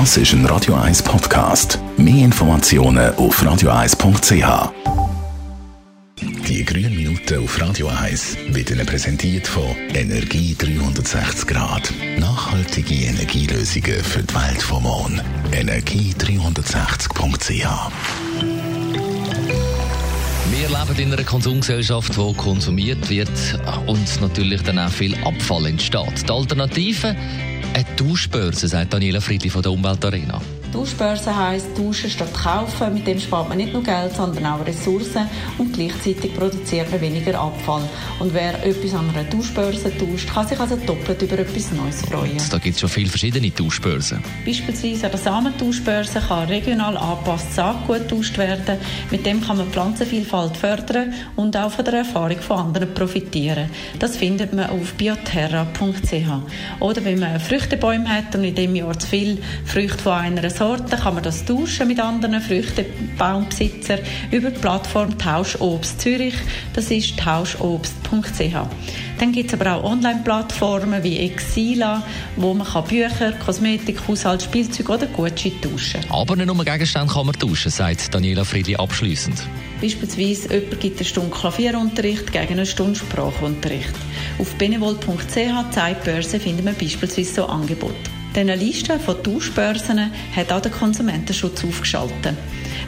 Das ist ein Radio 1 Podcast. Mehr Informationen auf radio1.ch. Die grünen Minuten auf Radio 1 wird Ihnen präsentiert von Energie 360 Grad. Nachhaltige Energielösungen für die Welt vom morgen. Energie360.ch wir leben in einer Konsumgesellschaft, wo konsumiert wird und natürlich dann auch viel Abfall entsteht. Die Alternative eine Tauschbörse, sagt Daniela Friedli von der Umweltarena. Tauschbörse heisst tauschen statt kaufen. Mit dem spart man nicht nur Geld, sondern auch Ressourcen und gleichzeitig produziert man weniger Abfall. Und wer etwas an einer Tauschbörse tauscht, kann sich also doppelt über etwas Neues freuen. Und da gibt es schon viele verschiedene Tauschbörsen. Beispielsweise an der Samentauschbörse kann regional angepasst Saatgut getauscht werden. Mit dem kann man Pflanzenvielfalt fördern und auch von der Erfahrung von anderen profitieren. Das findet man auf bioterra.ch. Oder wenn man Früchtebäume hat und in dem Jahr zu viel Früchte von einer Sorte Sorten kann man das tauschen mit anderen Früchtebaumbesitzern über die Plattform Tauschobst Zürich. Das ist tauschobst.ch. Dann gibt es aber auch Online-Plattformen wie Exila, wo man kann Bücher, Kosmetik, Haushalt, Spielzeug oder Gutscheine tauschen kann. Aber nicht nur Gegenstände kann man tauschen, sagt Daniela Friedli abschließend. Beispielsweise jemand gibt eine Stunde Klavierunterricht gegen eine Stunde Sprachunterricht. Auf benevol.ch Zeitbörse findet man beispielsweise so Angebote. Diese Liste von Tauschbörsen hat auch der Konsumentenschutz aufgeschaltet.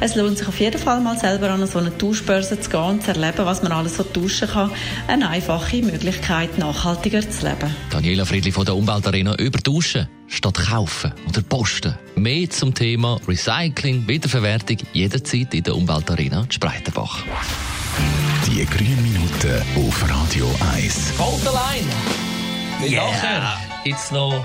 Es lohnt sich auf jeden Fall mal selber an so eine Tauschbörse zu gehen und zu erleben, was man alles so tauschen kann. Eine einfache Möglichkeit, nachhaltiger zu leben. Daniela Friedli von der Umweltarena über Tauschen statt kaufen oder posten. Mehr zum Thema Recycling, Wiederverwertung jederzeit in der Umweltarena Spreitenbach. Die grünen Minuten auf Radio 1. Hold the line! Yeah! Jetzt noch